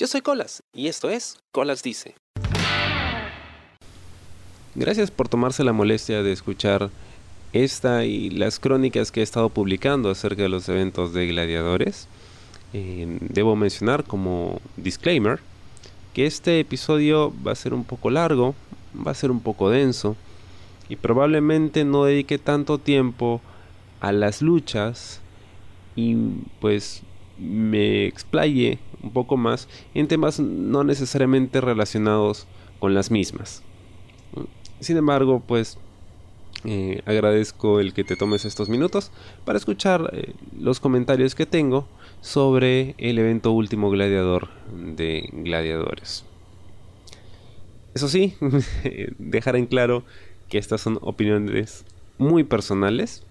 Yo soy Colas y esto es Colas Dice. Gracias por tomarse la molestia de escuchar esta y las crónicas que he estado publicando acerca de los eventos de gladiadores. Eh, debo mencionar como disclaimer que este episodio va a ser un poco largo, va a ser un poco denso y probablemente no dedique tanto tiempo a las luchas y pues me explaye un poco más en temas no necesariamente relacionados con las mismas. Sin embargo, pues eh, agradezco el que te tomes estos minutos para escuchar eh, los comentarios que tengo sobre el evento último gladiador de gladiadores. Eso sí, dejar en claro que estas son opiniones muy personales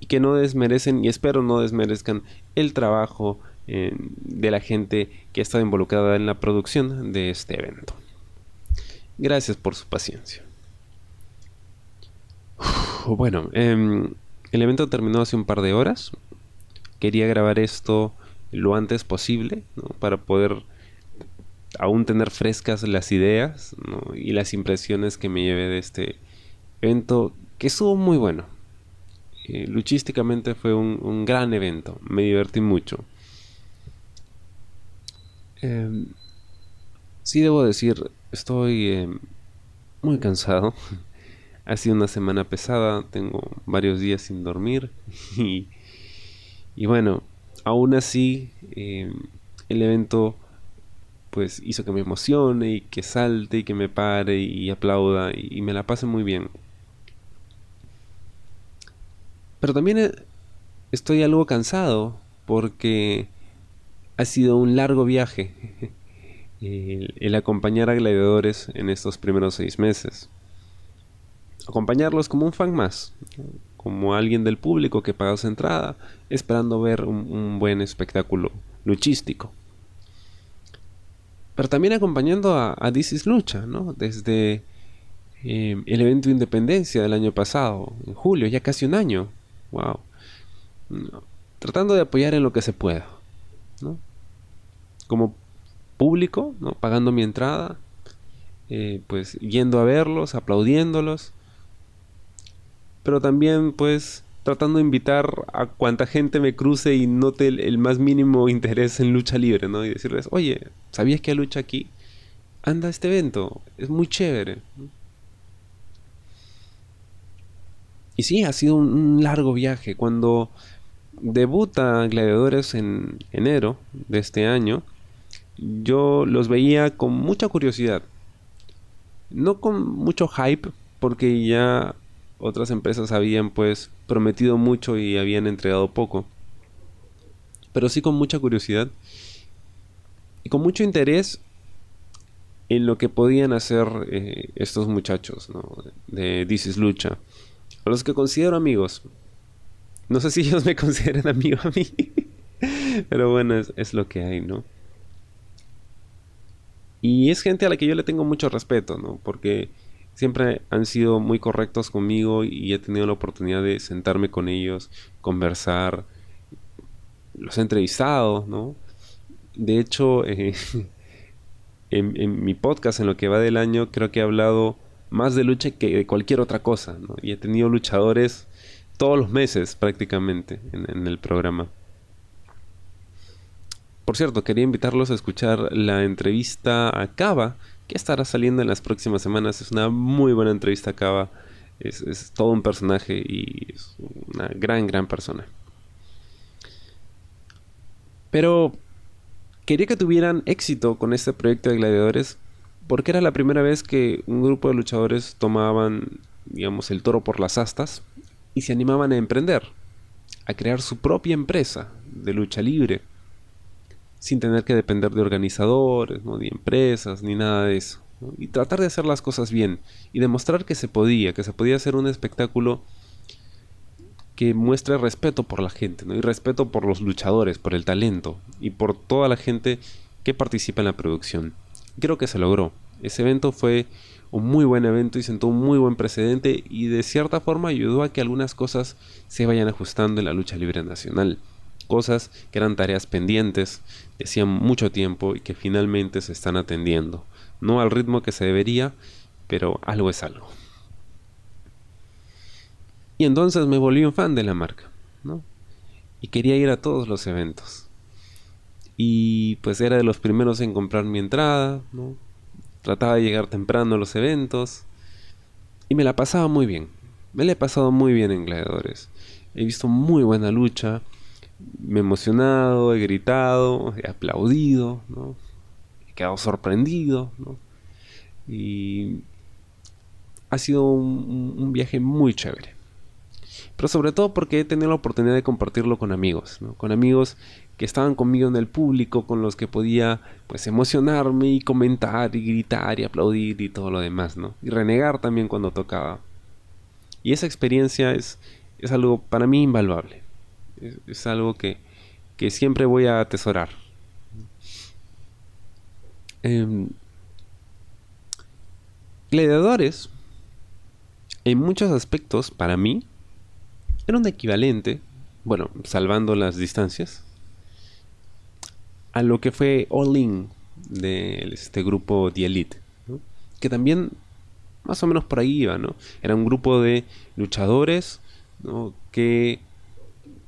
y que no desmerecen y espero no desmerezcan el trabajo eh, de la gente que ha estado involucrada en la producción de este evento. Gracias por su paciencia. bueno, em, el evento terminó hace un par de horas. Quería grabar esto lo antes posible para poder aún tener frescas las ideas y las impresiones que me llevé de este evento que estuvo muy bueno. Eh, luchísticamente fue un, gran evento, me divertí mucho. Em, sí debo decir, estoy em, muy cansado. ha sido una semana pesada, tengo varios días sin dormir y, y bueno, aún así em, el evento pues hizo que me emocione y que salte y que me pare y, aplauda y me la pase muy bien. Pero también eh, estoy algo cansado porque ha sido un largo viaje el, acompañar a gladiadores en estos primeros seis meses. Acompañarlos como un fan más, como alguien del público que paga su entrada, esperando ver un, buen espectáculo luchístico. Pero también acompañando a, a Lucha, ¿no? Desde eh, el evento de Independencia del año pasado, en julio, ya casi un año. Wow. Tratando de apoyar en lo que se pueda. ¿no? Como público. Pagando mi entrada. Eh, pues yendo a verlos, aplaudiéndolos. Pero también pues tratando de invitar a cuanta gente me cruce y note el, más mínimo interés en lucha libre, ¿no? Y decirles, oye, ¿sabías que hay lucha aquí? Anda a este evento, es muy chévere. Y sí, ha sido un, largo viaje. Cuando debuta Gladiadores en enero de este año, yo los veía con mucha curiosidad. No con mucho hype, porque ya otras empresas habían pues prometido mucho y habían entregado poco. Pero sí con mucha curiosidad y con mucho interés en lo que podían hacer eh, estos muchachos de This Lucha a los que considero amigos. No sé si ellos me consideran amigo a mí, pero bueno, es, lo que hay, ¿no? Y es gente a la que yo le tengo mucho respeto, ¿no? Porque siempre han sido muy correctos conmigo y he tenido la oportunidad de sentarme con ellos, conversar, los he entrevistado, ¿no? De hecho, eh, en, mi podcast, en lo que va del año, creo que he hablado más de lucha que de cualquier otra cosa, ¿no? Y he tenido luchadores todos los meses prácticamente en, el programa. Por cierto, quería invitarlos a escuchar la entrevista a Cava, que estará saliendo en las próximas semanas. Es una muy buena entrevista a Cava. Es, es, todo un personaje y es una gran, gran persona. Pero quería que tuvieran éxito con este proyecto de gladiadores porque era la primera vez que un grupo de luchadores tomaban, digamos, el toro por las astas y se animaban a emprender, a crear su propia empresa de lucha libre, sin tener que depender de organizadores, ¿no? ni empresas, ni nada de eso. Y tratar de hacer las cosas bien y demostrar que se podía, que se podía hacer un espectáculo que muestre respeto por la gente, ¿no? y respeto por los luchadores, por el talento y por toda la gente que participa en la producción creo que se logró. Ese evento fue un muy buen evento y sentó un muy buen precedente y de cierta forma ayudó a que algunas cosas se vayan ajustando en la lucha libre nacional. Cosas que eran tareas pendientes, hacían mucho tiempo y que finalmente se están atendiendo. No al ritmo que se debería, pero algo es algo. Y entonces me volví un fan de la marca, ¿no? Y quería ir a todos los eventos. Y pues era de los primeros en comprar mi entrada, ¿no? Trataba de llegar temprano a los eventos. Y me la pasaba muy bien. Me la he pasado muy bien en Gladiadores. He visto muy buena lucha. Me he emocionado, he gritado, he aplaudido. He quedado sorprendido. Y ha sido un, viaje muy chévere. Pero sobre todo porque he tenido la oportunidad de compartirlo con amigos, ¿no? Con amigos que estaban conmigo en el público, con los que podía pues emocionarme y comentar y gritar y aplaudir y todo lo demás, ¿no? Y renegar también cuando tocaba. Y esa experiencia es, es algo para mí invaluable. Es, algo que, que, siempre voy a atesorar. Em, gladiadores, en muchos aspectos, para mí, era un equivalente, bueno, salvando las distancias, a lo que fue All In de este grupo The Elite, que también más o menos por ahí iba, ¿no? Era un grupo de luchadores que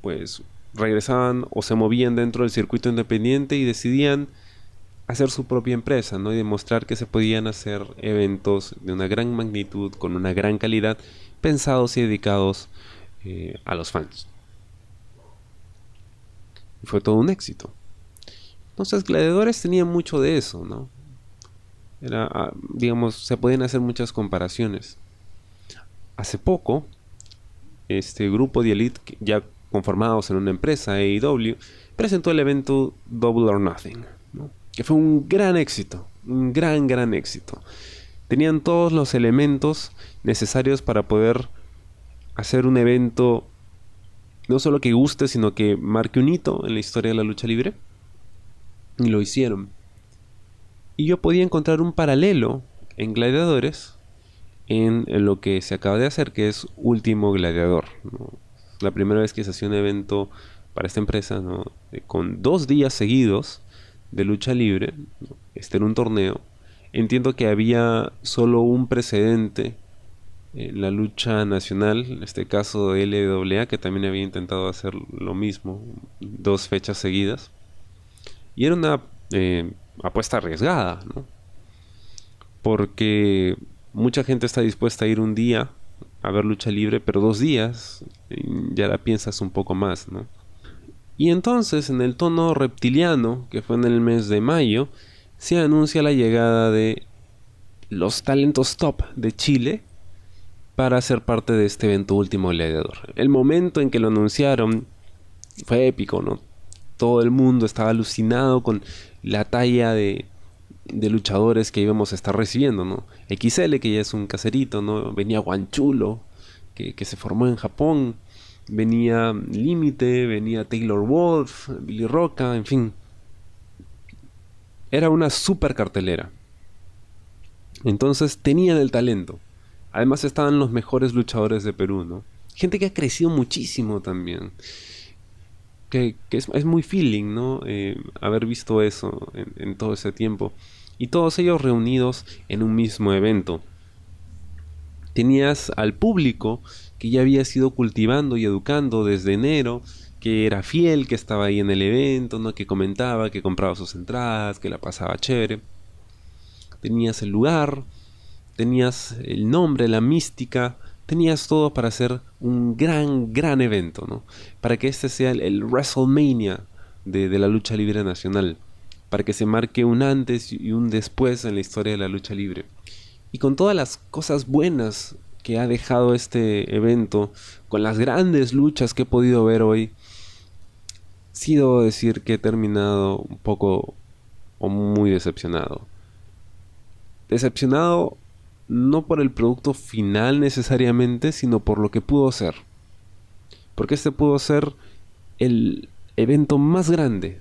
pues regresaban o se movían dentro del circuito independiente y decidían hacer su propia empresa, ¿no? Y demostrar que se podían hacer eventos de una gran magnitud, con una gran calidad, pensados y dedicados eh, a los fans. Y fue todo un éxito. Entonces, Gladiadores tenían mucho de eso, ¿no? Era, ah, digamos, se pueden hacer muchas comparaciones. Hace poco, este grupo de Elite, ya conformados en una empresa, AEW, presentó el evento Double or Nothing, que fue un gran éxito, un gran, gran éxito. Tenían todos los elementos necesarios para poder hacer un evento no solo que guste, sino que marque un hito en la historia de la lucha libre. Y lo hicieron. Y yo podía encontrar un paralelo en Gladiadores en, lo que se acaba de hacer, que es Último Gladiador. La primera vez que se hacía un evento para esta empresa, con dos días seguidos de lucha libre, este en un torneo. Entiendo que había solo un precedente en la lucha nacional, en este caso de LWA, que también había intentado hacer lo mismo, dos fechas seguidas. Y era una eh, apuesta arriesgada, ¿no? Porque mucha gente está dispuesta a ir un día a ver lucha libre, pero dos días ya la piensas un poco más, ¿no? Y entonces, en el tono reptiliano, que fue en el mes de mayo, se anuncia la llegada de los talentos top de Chile para ser parte de este evento último gladiador. El momento en que lo anunciaron fue épico, ¿no? Todo el mundo estaba alucinado con la talla de, de luchadores que íbamos a estar recibiendo, ¿no? XL, que ya es un caserito, ¿no? Venía Guanchulo, que, se formó en Japón. Venía Límite, venía Taylor Wolf, Billy Roca, en fin. Era una super cartelera. Entonces tenían el talento. Además estaban los mejores luchadores de Perú, ¿no? Gente que ha crecido muchísimo también. Que, es, muy feeling, ¿no? Eh, haber visto eso en todo ese tiempo. Y todos ellos reunidos en un mismo evento. Tenías al público que ya había sido cultivando y educando desde enero, que era fiel, que estaba ahí en el evento, ¿no? que comentaba, que compraba sus entradas, que la pasaba chévere. Tenías el lugar, tenías el nombre, la mística, tenías todo para hacer un gran, gran evento, ¿no? Para que este sea el, WrestleMania de, de, la lucha libre nacional, para que se marque un antes y un después en la historia de la lucha libre. Y con todas las cosas buenas que ha dejado este evento, con las grandes luchas que he podido ver hoy, sí debo decir que he terminado un poco o muy decepcionado. Decepcionado no por el producto final necesariamente, sino por lo que pudo ser. Porque este pudo ser el evento más grande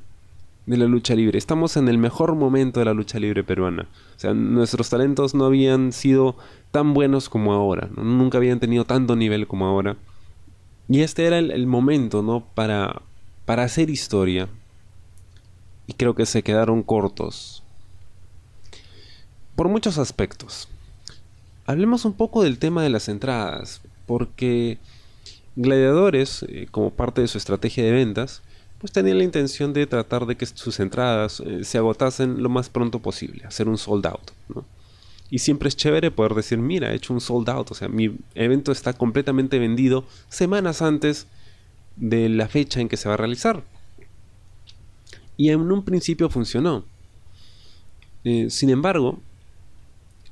de la lucha libre. Estamos en el mejor momento de la lucha libre peruana. O sea, nuestros talentos no habían sido tan buenos como ahora. Nunca habían tenido tanto nivel como ahora. Y este era el, momento, ¿no? Para, para hacer historia y creo que se quedaron cortos por muchos aspectos. Hablemos un poco del tema de las entradas, porque Gladiadores, eh, como parte de su estrategia de ventas, pues tenían la intención de tratar de que sus entradas eh, se agotasen lo más pronto posible, hacer un sold out. Y siempre es chévere poder decir, mira, he hecho un sold out, o sea, mi evento está completamente vendido semanas antes de la fecha en que se va a realizar. Y en un principio funcionó. Eh, sin embargo,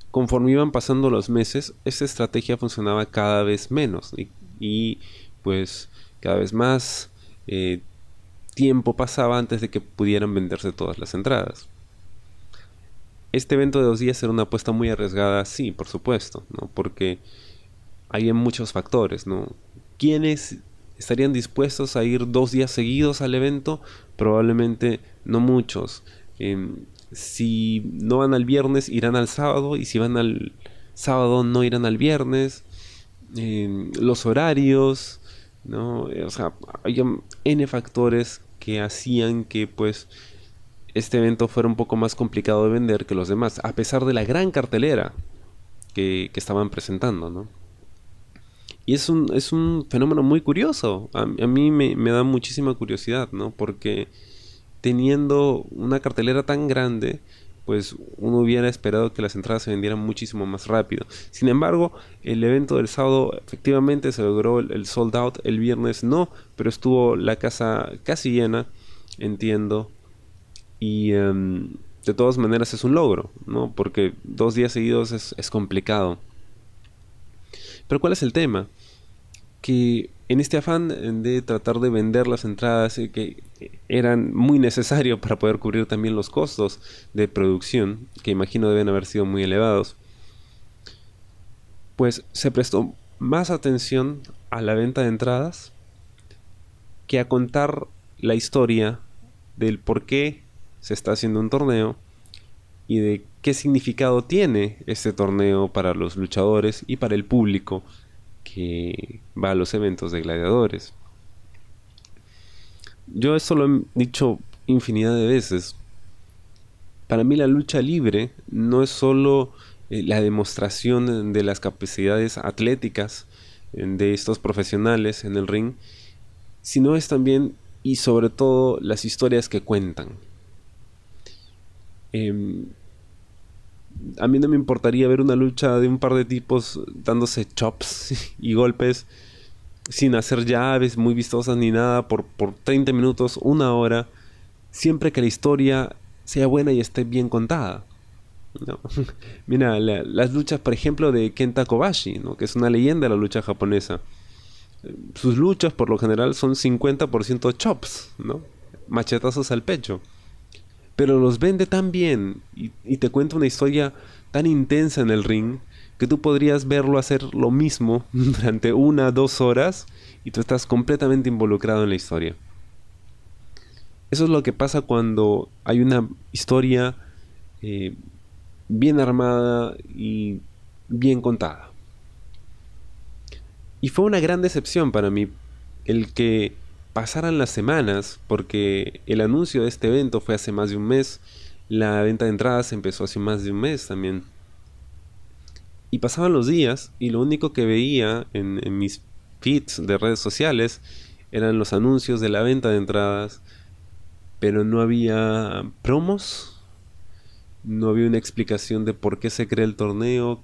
conforme iban pasando los meses, esa estrategia funcionaba cada vez menos y, pues cada vez más eh, tiempo pasaba antes de que pudieran venderse todas las entradas. Este evento de dos días era una apuesta muy arriesgada, sí, por supuesto, ¿no? porque hay muchos factores, ¿no? ¿Quiénes estarían dispuestos a ir dos días seguidos al evento? Probablemente no muchos. Em, si no van al viernes, irán al sábado. Y si van al sábado, no irán al viernes. los horarios, ¿no? O sea, hay N factores que hacían que, pues, este evento fuera un poco más complicado de vender que los demás, a pesar de la gran cartelera que, estaban presentando, ¿no? Y es un, es un fenómeno muy curioso. A, mí me, me, da muchísima curiosidad, ¿no? Porque teniendo una cartelera tan grande, pues uno hubiera esperado que las entradas se vendieran muchísimo más rápido. Sin embargo, el evento del sábado efectivamente se logró el, sold out, el viernes no, pero estuvo la casa casi llena, entiendo. Y em, de todas maneras es un logro, ¿no? Porque dos días seguidos es, es complicado. Pero ¿cuál es el tema? Que en este afán de tratar de vender las entradas eh, que eran muy necesarios para poder cubrir también los costos de producción, que imagino deben haber sido muy elevados, pues se prestó más atención a la venta de entradas que a contar la historia del por qué se está haciendo un torneo y de qué significado tiene este torneo para los luchadores y para el público que va a los eventos de gladiadores. Yo esto lo he dicho infinidad de veces. Para mí la lucha libre no es solo eh, la demostración de las capacidades atléticas eh, de estos profesionales en el ring, sino es también y sobre todo las historias que cuentan. Em, a mí no me importaría ver una lucha de un par de tipos dándose chops y golpes sin hacer llaves muy vistosas ni nada por, por 30 minutos, una hora, siempre que la historia sea buena y esté bien contada. Mira, las luchas, por ejemplo, de Kenta Kobashi, ¿no? que es una leyenda de la lucha japonesa. Sus luchas, por lo general, son 50% chops, ¿no? machetazos al pecho pero los vende tan bien y, te cuenta una historia tan intensa en el ring que tú podrías verlo hacer lo mismo durante una, dos horas y tú estás completamente involucrado en la historia. Eso es lo que pasa cuando hay una historia eh, bien armada y bien contada. Y fue una gran decepción para mí el que pasaran las semanas, porque el anuncio de este evento fue hace más de un mes, la venta de entradas empezó hace más de un mes también. Y pasaban los días y lo único que veía en, mis feeds de redes sociales eran los anuncios de la venta de entradas, pero no había promos, no había una explicación de por qué se crea el torneo,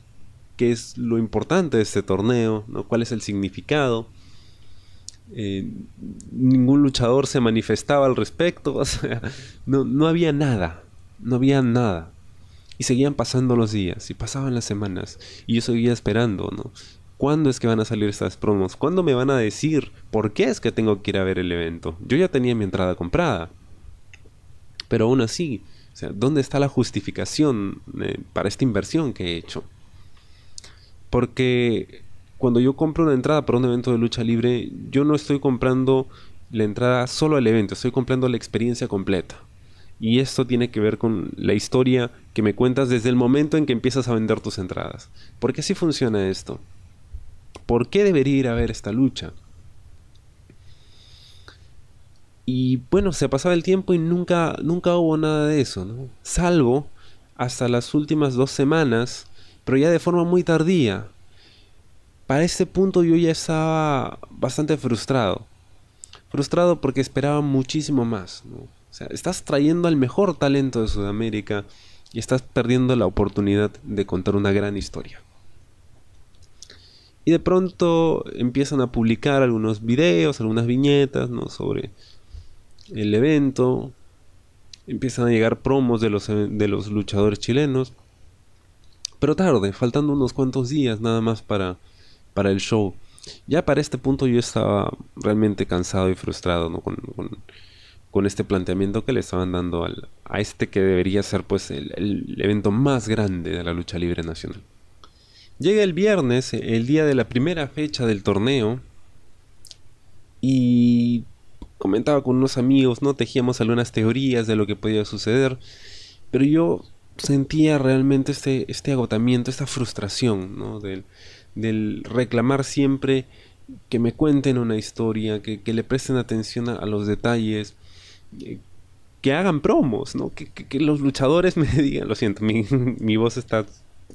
qué es lo importante de este torneo, ¿no? cuál es el significado. Eh, ningún luchador se manifestaba al respecto, o sea, no, no había nada, no había nada. Y seguían pasando los días y pasaban las semanas y yo seguía esperando, ¿no? ¿Cuándo es que van a salir estas promos? ¿Cuándo me van a decir por qué es que tengo que ir a ver el evento? Yo ya tenía mi entrada comprada. Pero aún así, ¿dónde está la justificación eh, para esta inversión que he hecho? Porque cuando yo compro una entrada para un evento de lucha libre, yo no estoy comprando la entrada solo al evento, estoy comprando la experiencia completa. Y esto tiene que ver con la historia que me cuentas desde el momento en que empiezas a vender tus entradas. ¿Por qué así funciona esto? ¿Por qué debería ir a ver esta lucha? Y bueno, se pasaba el tiempo y nunca, nunca hubo nada de eso. Salvo hasta las últimas dos semanas, pero ya de forma muy tardía. Para este punto yo ya estaba bastante frustrado. Frustrado porque esperaba muchísimo más. O sea, estás trayendo al mejor talento de Sudamérica y estás perdiendo la oportunidad de contar una gran historia. Y de pronto empiezan a publicar algunos videos, algunas viñetas, ¿no? Sobre el evento. Empiezan a llegar promos de los, de los luchadores chilenos. Pero tarde, faltando unos cuantos días nada más para, para el show. Ya para este punto yo estaba realmente cansado y frustrado ¿no? con, con, este planteamiento que le estaban dando al, a este que debería ser pues el, el evento más grande de la lucha libre nacional. Llega el viernes, el día de la primera fecha del torneo, y comentaba con unos amigos, ¿no? Tejíamos algunas teorías de lo que podía suceder, pero yo sentía realmente este, este agotamiento, esta frustración, ¿no? Del, del reclamar siempre que me cuenten una historia, que, que le presten atención a, los detalles, eh, que hagan promos, ¿no? Que, que, los luchadores me digan, lo siento, mi, mi voz está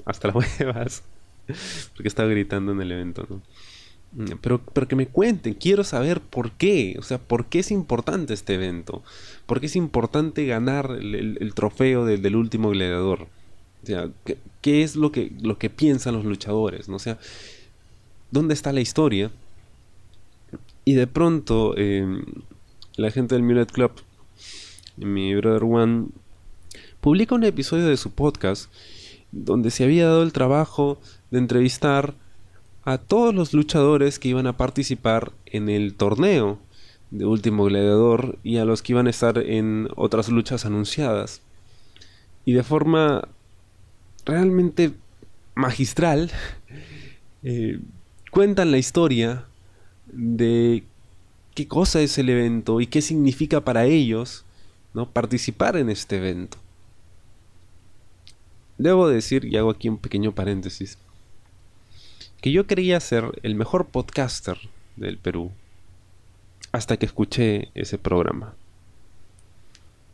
hasta las huevas. porque estaba gritando en el evento, ¿no? Mm, pero, pero que me cuenten, quiero saber por qué, o sea, por qué es importante este evento, por qué es importante ganar el, trofeo del último gladiador, o sea, ¿qué, es lo que, lo que piensan los luchadores, ¿no? O sea, ¿dónde está la historia? Y de pronto, em, la gente del Mulet Club, mi brother One, publica un episodio de su podcast donde se había dado el trabajo de entrevistar a todos los luchadores que iban a participar en el torneo de Último Gladiador y a los que iban a estar en otras luchas anunciadas. Y de forma realmente magistral, eh, cuentan la historia de qué cosa es el evento y qué significa para ellos ¿no? participar en este evento. Debo decir, y hago aquí un pequeño paréntesis, que yo creía ser el mejor podcaster del Perú hasta que escuché ese programa.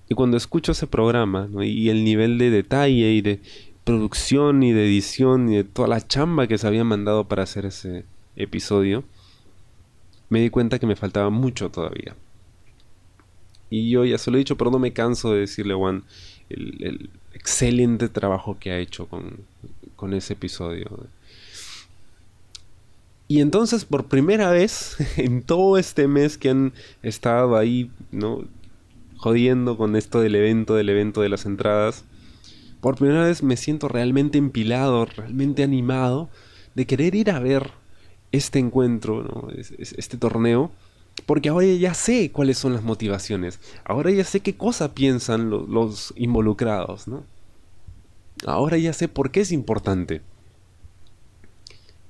Y cuando escucho ese programa y el nivel de detalle y de producción y de edición y de toda la chamba que se había mandado para hacer ese episodio, me di cuenta que me faltaba mucho todavía. Y yo ya se lo he dicho, pero no me canso de decirle Juan el, excelente trabajo que ha hecho con, con ese episodio. Y entonces por primera vez en todo este mes que han estado ahí, ¿no? Jodiendo con esto del evento, del evento de las entradas. Por primera vez me siento realmente empilado, realmente animado de querer ir a ver este encuentro, este torneo. Porque ahora ya sé cuáles son las motivaciones. Ahora ya sé qué cosa piensan los involucrados, ¿no? Ahora ya sé por qué es importante.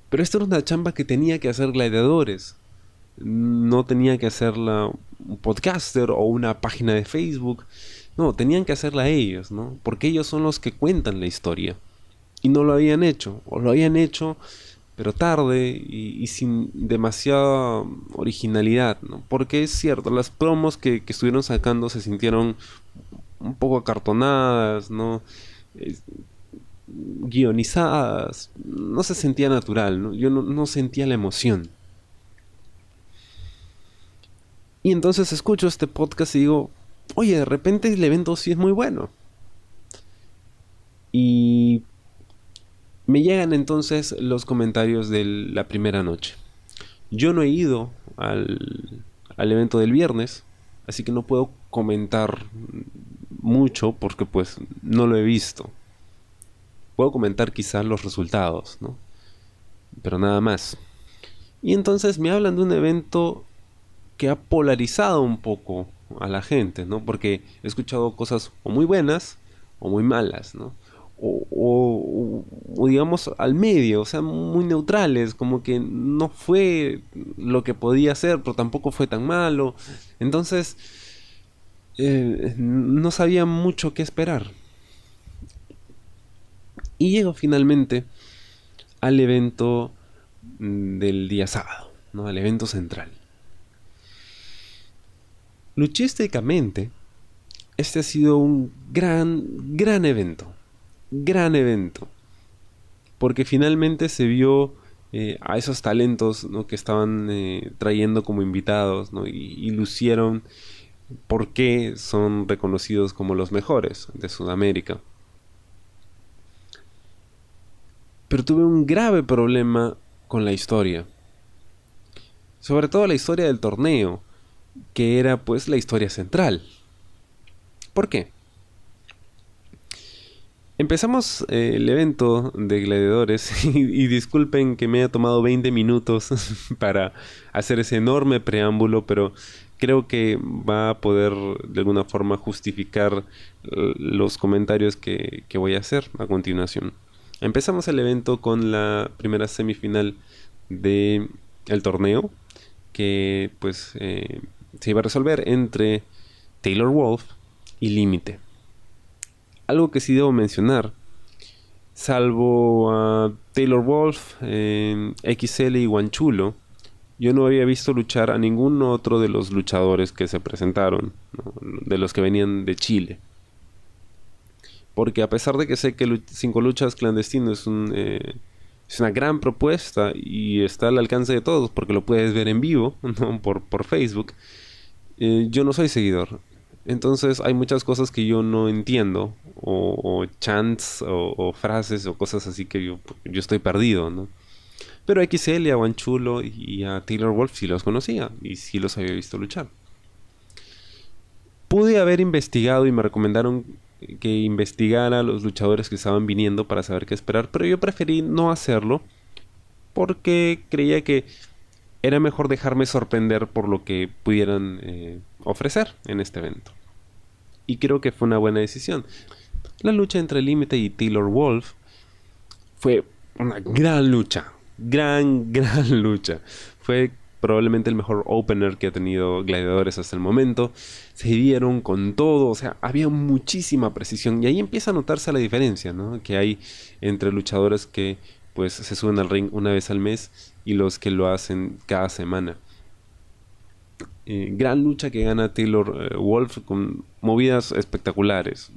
Pero esto era una chamba que tenía que hacer gladiadores. No tenía que hacerla un podcaster o una página de Facebook. No, tenían que hacerla ellos, ¿no? Porque ellos son los que cuentan la historia. Y no lo habían hecho. O lo habían hecho, pero tarde y, sin demasiada originalidad, ¿no? Porque es cierto, las promos que, que estuvieron sacando se sintieron un poco acartonadas, ¿no? guionizadas, no se sentía natural, yo no, sentía la emoción. Y entonces escucho este podcast y digo, oye, de repente el evento sí es muy bueno. Y me llegan entonces los comentarios de la primera noche. Yo no he ido al, al evento del viernes, así que no puedo comentar mucho porque pues no lo he visto. Puedo comentar quizás los resultados, ¿no? Pero nada más. Y entonces me hablan de un evento que ha polarizado un poco a la gente, ¿no? Porque he escuchado cosas o muy buenas o muy malas, ¿no? O, digamos al medio, o sea, muy neutrales, como que no fue lo que podía ser, pero tampoco fue tan malo. Entonces, eh, no sabía mucho qué esperar. Y llego finalmente al evento mm, del día sábado, ¿no? al evento central. Luchísticamente, este ha sido un gran, gran evento. Gran evento. Porque finalmente se vio eh, a esos talentos que estaban eh, trayendo como invitados y, lucieron por qué son reconocidos como los mejores de Sudamérica. Pero tuve un grave problema con la historia. Sobre todo la historia del torneo, que era pues la historia central. ¿Por qué? Empezamos eh, el evento de gladiadores y, disculpen que me haya tomado 20 minutos para hacer ese enorme preámbulo, pero creo que va a poder de alguna forma justificar eh, los comentarios que, voy a hacer a continuación. Empezamos el evento con la primera semifinal del el torneo que pues eh, se iba a resolver entre Taylor Wolf y Límite. Algo que sí debo mencionar, salvo a Taylor Wolf, XL y Guanchulo, yo no había visto luchar a ningún otro de los luchadores que se presentaron, de los que venían de Chile. Porque a pesar de que sé que Cinco Luchas Clandestino es, un, eh, una gran propuesta y está al alcance de todos, porque lo puedes ver en vivo por, por Facebook, eh, yo no soy seguidor. Entonces hay muchas cosas que yo no entiendo, o, chants, o, frases, o cosas así que yo, yo estoy perdido, ¿no? Pero a XL, a Guanchulo y a Taylor Wolf sí los conocía y sí los había visto luchar. Pude haber investigado y me recomendaron que investigara a los luchadores que estaban viniendo para saber qué esperar, pero yo preferí no hacerlo porque creía que era mejor dejarme sorprender por lo que pudieran eh, ofrecer en este evento. Y creo que fue una buena decisión. La lucha entre Límite y Taylor Wolf fue una gran lucha. Gran, gran lucha. Fue probablemente el mejor opener que ha tenido Gladiadores hasta el momento. Se dieron con todo, o sea, había muchísima precisión. Y ahí empieza a notarse la diferencia, ¿no? Que hay entre luchadores que pues se suben al ring una vez al mes y los que lo hacen cada semana. Eh, gran lucha que gana Taylor eh, Wolf con movidas espectaculares.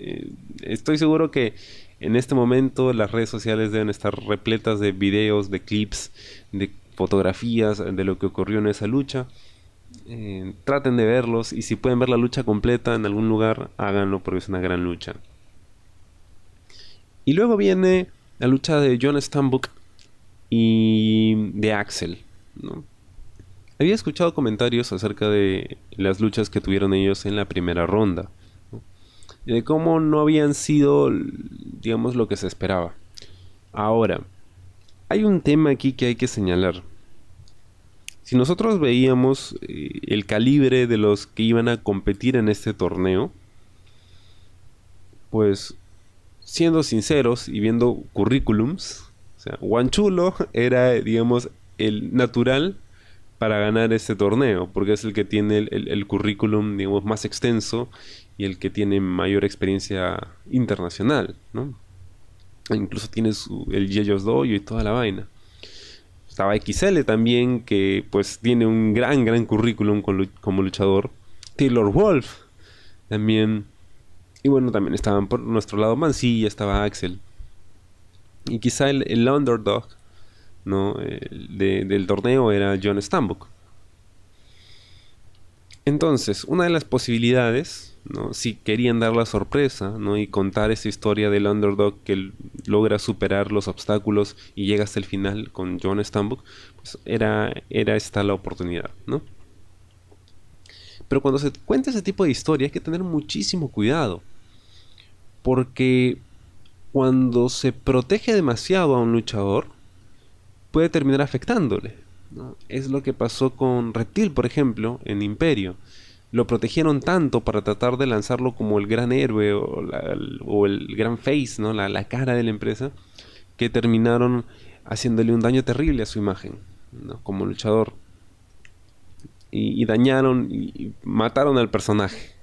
Eh, estoy seguro que en este momento las redes sociales deben estar repletas de videos, de clips, de fotografías de lo que ocurrió en esa lucha. traten de verlos y si pueden ver la lucha completa en algún lugar, háganlo porque es una gran lucha. Y luego viene la lucha de John Stambuk y de Axel. Había escuchado comentarios acerca de las luchas que tuvieron ellos en la primera ronda. de cómo no habían sido, digamos, lo que se esperaba. Ahora, hay un tema aquí que hay que señalar. Si nosotros veíamos eh, el calibre de los que iban a competir en este torneo, pues siendo sinceros y viendo currículums, sea, Chulo era, digamos, el natural para ganar este torneo, porque es el que tiene el, currículum, digamos, más extenso y el que tiene mayor experiencia internacional, ¿no? Incluso tiene el Yeyos Dojo y toda la vaina. Estaba XL también, que pues tiene un gran, gran currículum como luchador. Taylor Wolf también. Y bueno, también estaban por nuestro lado Mancilla, estaba Axel. Y quizá el, underdog ¿no? del torneo era John Stambuk. Entonces, una de las posibilidades, ¿no? si querían dar la sorpresa ¿no? y contar esa historia del underdog que logra superar los obstáculos y llega hasta el final con John Stambuk, pues era, era esta la oportunidad. ¿no? Pero cuando se cuenta ese tipo de historia hay que tener muchísimo cuidado. Porque cuando se protege demasiado a un luchador, puede terminar afectándole. Es lo que pasó con Reptil, por ejemplo, en Imperio. Lo protegieron tanto para tratar de lanzarlo como el gran héroe o, el gran face, ¿no? La, cara de la empresa, que terminaron haciéndole un daño terrible a su imagen como luchador. Y, dañaron y mataron al personaje.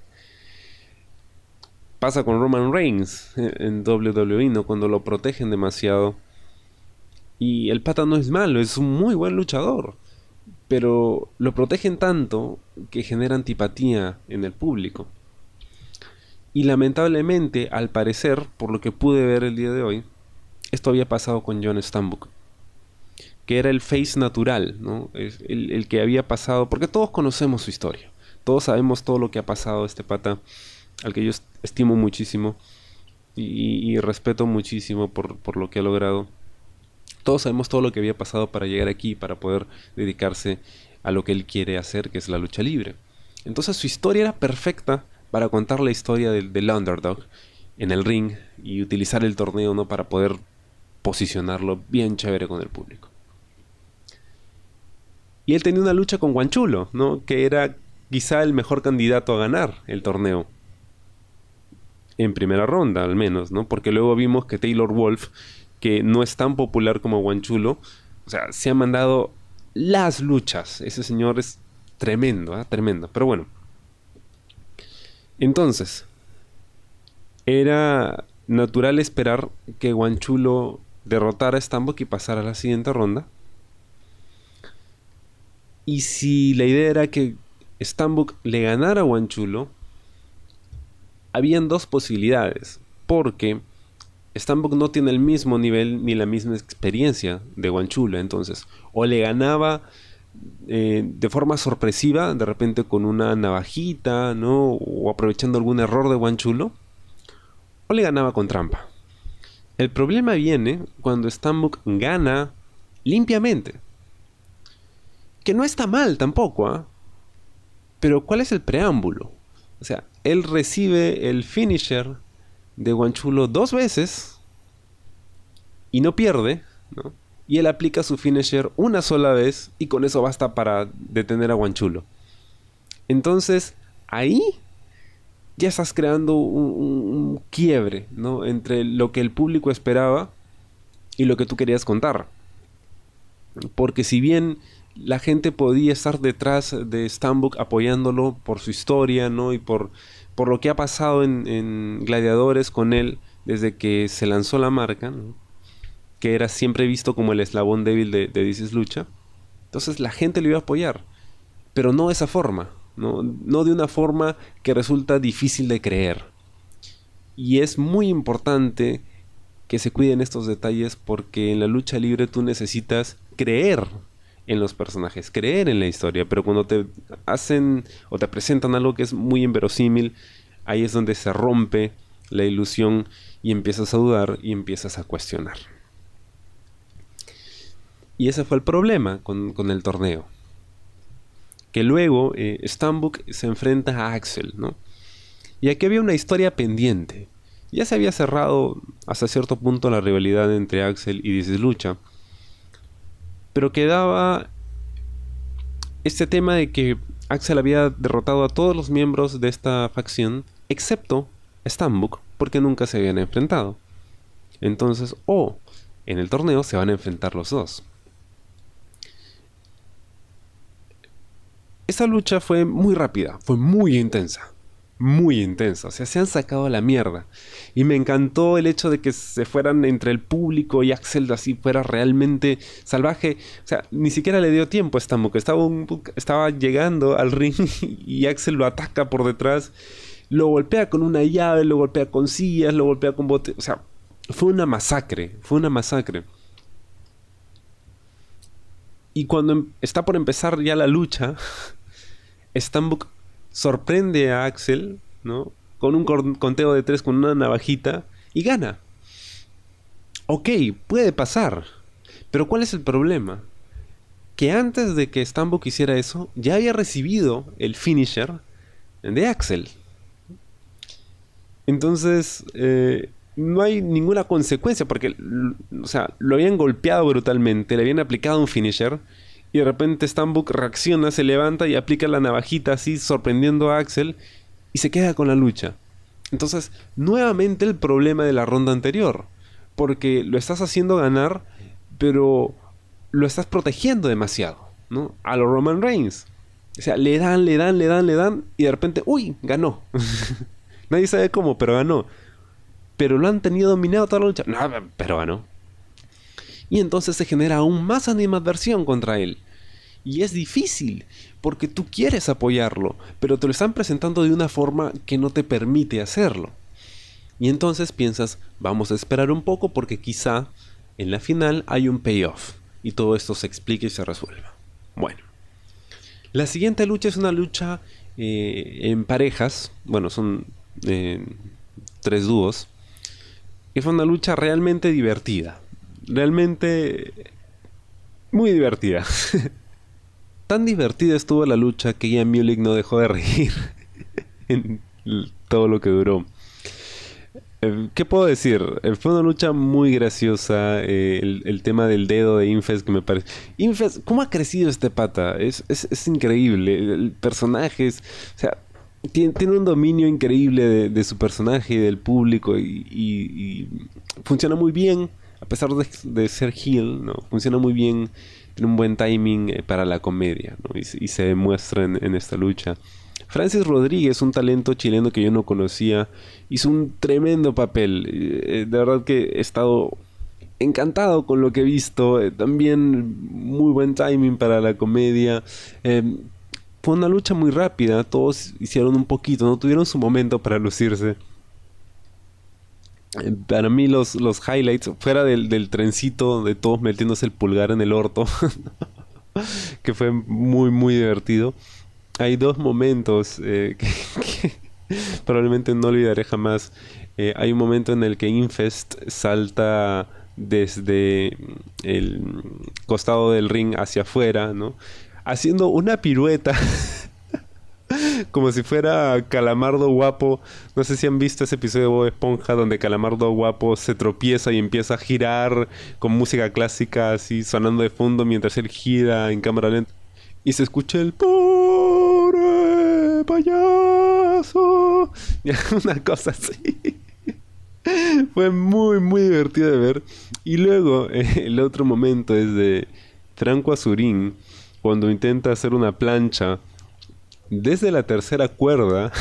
Pasa con Roman Reigns en WWE, ¿no? Cuando lo protegen demasiado y el pata no es malo, es un muy buen luchador. pero lo protegen tanto que genera antipatía en el público. Y lamentablemente, al parecer, por lo que pude ver el día de hoy, esto había pasado con John Stambuk. Que era el face natural, ¿no? El, el, que había pasado, porque todos conocemos su historia. Todos sabemos todo lo que ha pasado este pata, al que yo estimo muchísimo y, respeto muchísimo por, lo que ha logrado. Todos sabemos todo lo que había pasado para llegar aquí, para poder dedicarse a lo que él quiere hacer, que es la lucha libre. Entonces su historia era perfecta para contar la historia del, del underdog en el ring y utilizar el torneo ¿no? para poder posicionarlo bien chévere con el público. Y él tenía una lucha con Guanchulo, ¿no? que era quizá el mejor candidato a ganar el torneo. En primera ronda, al menos, ¿no? Porque luego vimos que Taylor Wolf, que no es tan popular como Guanchulo, o sea, se ha mandado las luchas. Ese señor es tremendo, ¿eh? tremendo. Pero bueno, entonces, era natural esperar que Guanchulo derrotara a Stambuk y pasara a la siguiente ronda. Y si la idea era que Stambuk le ganara a Guanchulo, habían dos posibilidades. Porque Stambuk no tiene el mismo nivel ni la misma experiencia de Guanchulo. Entonces, o le ganaba eh, de forma sorpresiva, de repente con una navajita, ¿no? O aprovechando algún error de Guanchulo, o le ganaba con trampa. El problema viene cuando Stambuk gana limpiamente. Que no está mal tampoco, ¿ah? Pero ¿cuál es el preámbulo? O sea, él recibe el finisher de Guanchulo dos veces y no pierde, ¿no? y él aplica su finisher una sola vez y con eso basta para detener a Guanchulo. Entonces, ahí ya estás creando un, quiebre, ¿no? Entre lo que el público esperaba y lo que tú querías contar. Porque si bien la gente podía estar detrás de Stambuk apoyándolo por su historia, ¿no? Y por, por lo que ha pasado en, Gladiadores con él desde que se lanzó la marca, que era siempre visto como el eslabón débil de, de Lucha. Entonces la gente lo iba a apoyar, pero no de esa forma, ¿no? no de una forma que resulta difícil de creer. Y es muy importante que se cuiden estos detalles porque en la lucha libre tú necesitas creer en los personajes, creer en la historia, pero cuando te hacen o te presentan algo que es muy inverosímil, ahí es donde se rompe la ilusión y empiezas a dudar y empiezas a cuestionar. Y ese fue el problema con, el torneo. Que luego eh, Stambuk se enfrenta a Axel, ¿no? Y aquí había una historia pendiente. Ya se había cerrado hasta cierto punto la rivalidad entre Axel y Lucha. Pero quedaba este tema de que Axel había derrotado a todos los miembros de esta facción, excepto Stambuk, porque nunca se habían enfrentado. Entonces, o en el torneo se van a enfrentar los dos. Esa lucha fue muy rápida, fue muy intensa. Muy intensa, o sea, se han sacado la mierda. Y me encantó el hecho de que se fueran entre el público y Axel así fuera realmente salvaje. O sea, ni siquiera le dio tiempo a Stambuk. Estaba, estaba llegando al ring y Axel lo ataca por detrás. Lo golpea con una llave, lo golpea con sillas, lo golpea con botes. O sea, fue una masacre, fue una masacre. Y cuando em, está por empezar ya la lucha, Stambuk sorprende a Axel, ¿no? Con un conteo de tres con una navajita y gana. Ok, puede pasar. Pero ¿cuál es el problema? Que antes de que Stambuk hiciera eso, ya había recibido el finisher de Axel. Entonces, eh, no hay ninguna consecuencia porque, o sea, lo habían golpeado brutalmente, le habían aplicado un finisher y de repente Stambuk reacciona, se levanta y aplica la navajita así, sorprendiendo a Axel y se queda con la lucha. Entonces, nuevamente el problema de la ronda anterior, porque lo estás haciendo ganar, pero lo estás protegiendo demasiado, ¿no? A los Roman Reigns. O sea, le dan, le dan, le dan, le dan y de repente, uy, ganó. Nadie sabe cómo, pero ganó pero lo han tenido dominado toda la lucha. No, pero ganó. Y entonces se genera aún más animadversión contra él. Y es difícil, porque tú quieres apoyarlo, pero te lo están presentando de una forma que no te permite hacerlo. Y entonces piensas, vamos a esperar un poco porque quizá en la final hay un payoff y todo esto se explique y se resuelva. Bueno, la siguiente lucha es una lucha eh, en parejas, bueno, son eh, tres dúos, fue una lucha realmente divertida, realmente muy divertida. Tan divertida estuvo la lucha que Ian Mulek no dejó de reír en todo lo que duró. Eh, ¿Qué puedo decir? Eh, fue una lucha muy graciosa. Eh, el, tema del dedo de Infest que me parece. Infest, ¿cómo ha crecido este pata? Es, es, increíble. El personaje es. O sea, tiene, un dominio increíble de, su personaje y del público. Y, funciona muy bien. A pesar de, ser heel, ¿no? Funciona muy bien. Tiene un buen timing para la comedia. Y, se demuestra en esta lucha. Francis Rodríguez, un talento chileno que yo no conocía, hizo un tremendo papel. Eh, de verdad que he estado encantado con lo que he visto. Eh, también muy buen timing para la comedia. Em, fue una lucha muy rápida. Todos hicieron un poquito, no tuvieron su momento para lucirse. Para mí los, los highlights, fuera del, del trencito de todos metiéndose el pulgar en el orto, que fue muy, muy divertido hay dos momentos eh, que, probablemente no olvidaré jamás. Eh, hay un momento en el que Infest salta desde el costado del ring hacia afuera, ¿no? Haciendo una pirueta. como si fuera Calamardo Guapo. No sé si han visto ese episodio de Bob Esponja donde Calamardo Guapo se tropieza y empieza a girar con música clásica así sonando de fondo mientras él gira en cámara lenta y se escucha el pobre payaso. Una cosa así. Fue muy, muy divertido de ver. Y luego, el otro momento es de Franco Azurín, cuando intenta hacer una plancha desde la tercera cuerda.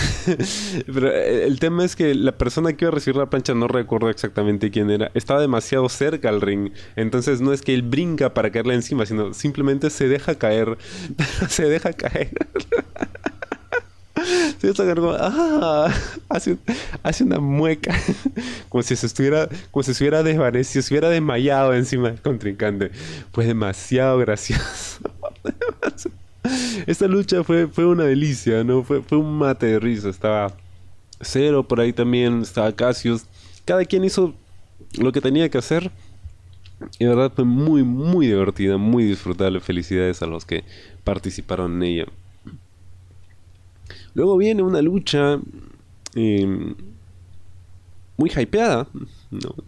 Pero eh, el tema es que la persona que iba a recibir la plancha no recuerdo exactamente quién era. Estaba demasiado cerca al ring. Entonces no es que él brinca para caerle encima, sino simplemente se deja caer. se deja caer. se caer como, ah, hace, hace, una mueca. como si se estuviera, como si se hubiera desvanecido, se hubiera desmayado encima del contrincante. Fue demasiado gracioso. Esta lucha fue, fue una delicia, ¿no? Fue, fue un mate de risa. Estaba Cero por ahí también, estaba Cassius. Cada quien hizo lo que tenía que hacer. Y de verdad fue muy, muy divertida, muy disfrutable. Felicidades a los que participaron en ella. Luego viene una lucha em, muy hypeada,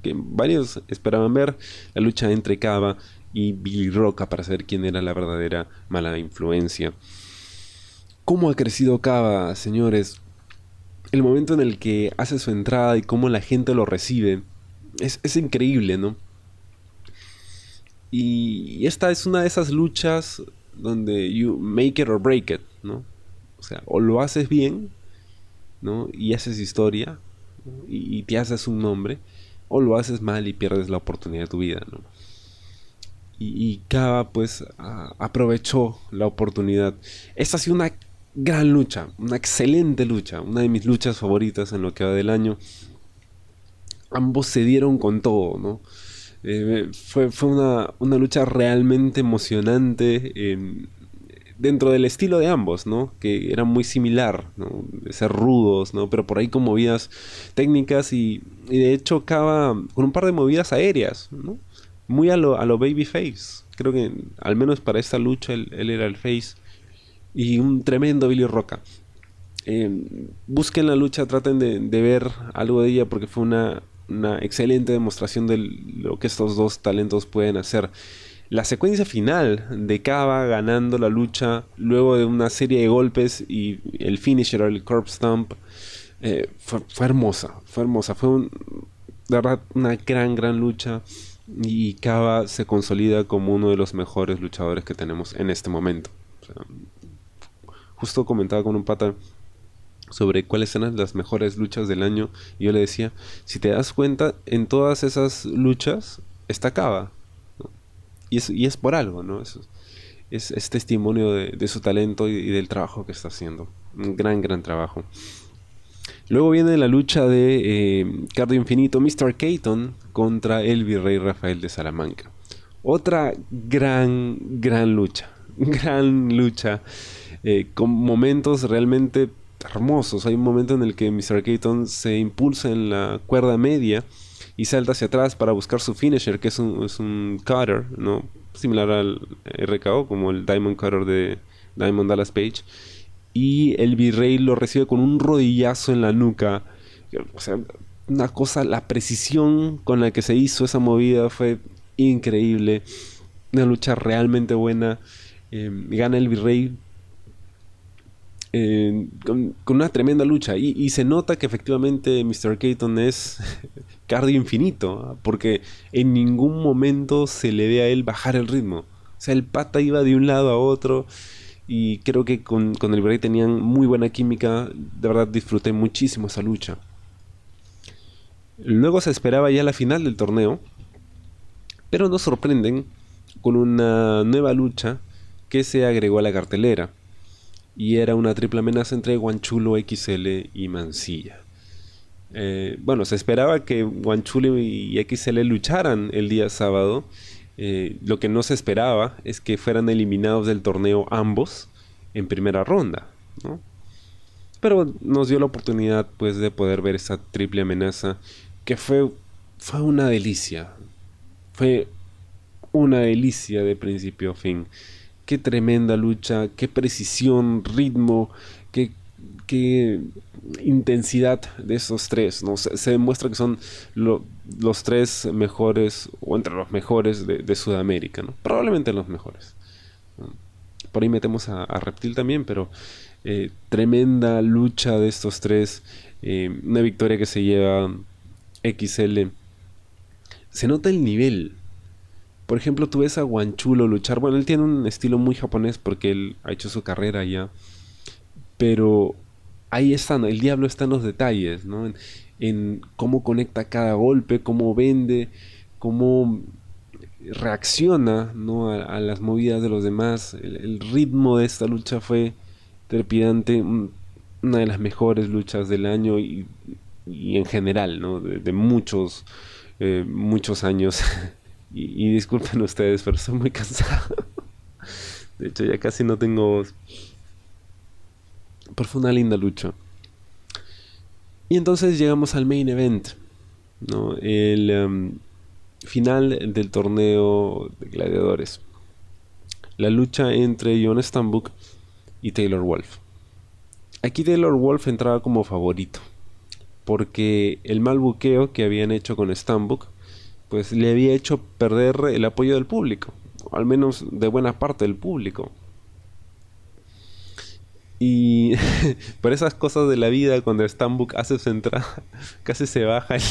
que varios esperaban ver. La lucha entre Cava y Billy Roca para saber quién era la verdadera mala influencia. ¿Cómo ha crecido Cava, señores? El momento en el que hace su entrada y cómo la gente lo recibe es, increíble, ¿no? Y esta es una de esas luchas donde you make it or break it, ¿no? O sea, o lo haces bien, ¿no? Y haces historia, y, y, te haces un nombre, o lo haces mal y pierdes la oportunidad de tu vida, ¿no? Y, Cava pues aprovechó la oportunidad. Esta ha sido una gran lucha, una excelente lucha, una de mis luchas favoritas en lo que va del año. Ambos se dieron con todo, ¿no? Eh, fue, fue una, una, lucha realmente emocionante dentro del estilo de ambos, ¿no? Que era muy similar, ¿no? De ser rudos, ¿no? Pero por ahí con movidas técnicas y, y de hecho Cava con un par de movidas aéreas, ¿no? Muy a lo, a lo babyface. Creo que al menos para esta lucha él, era el face. Y un tremendo Billy Roca. Eh, busquen la lucha, traten de, ver algo de ella porque fue una, una excelente demostración de lo que estos dos talentos pueden hacer. La secuencia final de Kava ganando la lucha luego de una serie de golpes y el finisher, el curb stomp, eh, fue, fue, hermosa, fue hermosa, fue de verdad una gran, gran lucha y Kava se consolida como uno de los mejores luchadores que tenemos en este momento. justo comentaba con un pata sobre cuáles eran las mejores luchas del año y yo le decía, si te das cuenta, en todas esas luchas está Kava. Y, es, y es por algo, ¿no? es, testimonio de, su talento y, del trabajo que está haciendo. Un gran, gran trabajo. Luego viene la lucha de eh, Cardio Infinito, Mr. Keaton contra el virrey Rafael de Salamanca. Otra gran, gran lucha. Gran lucha. Eh, con momentos realmente hermosos. Hay un momento en el que Mr. Keaton se impulsa en la cuerda media y salta hacia atrás para buscar su finisher, que es un, cutter, ¿no? Similar al RKO, como el Diamond Cutter de Diamond Dallas Page. Y el virrey lo recibe con un rodillazo en la nuca. O sea, una cosa, la precisión con la que se hizo esa movida fue increíble. Una lucha realmente buena. Eh, gana el virrey con, una tremenda lucha. Y, se nota que efectivamente Mr. Keaton es cardio infinito, ¿ah? porque en ningún momento se le ve a él bajar el ritmo. O sea, el pata iba de un lado a otro. Y creo que con, con el Bray tenían muy buena química. De verdad disfruté muchísimo esa lucha. Luego se esperaba ya la final del torneo. Pero nos sorprenden con una nueva lucha que se agregó a la cartelera y era una triple amenaza entre Guanchulo XL y Mancilla. Eh, bueno, se esperaba que Guanchulo y XL lucharan el día sábado. Eh, lo que no se esperaba es que fueran eliminados del torneo ambos en primera ronda, Pero nos dio la oportunidad pues de poder ver esa triple amenaza que fue, fue una delicia. Fue una delicia de principio a fin qué tremenda lucha, qué precisión, ritmo, qué, intensidad de esos tres. ¿no? Se, demuestra que son los tres mejores, o entre los mejores de, Sudamérica, probablemente los mejores. Por ahí metemos a, Reptil también, pero eh, tremenda lucha de estos tres. Eh, una victoria que se lleva XL. Se nota el nivel por ejemplo, tú ves a Guanchulo luchar. Bueno, él tiene un estilo muy japonés porque él ha hecho su carrera ya. Pero ahí está, el diablo está en los detalles, ¿no? En, cómo conecta cada golpe, cómo vende, cómo reacciona ¿no? a, las movidas de los demás. El, ritmo de esta lucha fue trepidante, una de las mejores luchas del año y, en general, ¿no? de, muchos, eh, muchos años. Y, disculpen ustedes, pero estoy muy cansado. De hecho, ya casi no tengo voz. Pero fue una linda lucha. Y entonces llegamos al main event. ¿no? El em, final del torneo de gladiadores. La lucha entre John Stambuk y Taylor Wolf. Aquí Taylor Wolf entraba como favorito. Porque el mal buqueo que habían hecho con Stambuk pues le había hecho perder el apoyo del público, al menos de buena parte del público. Y por esas cosas de la vida, cuando Stambuk hace su entrada, casi se baja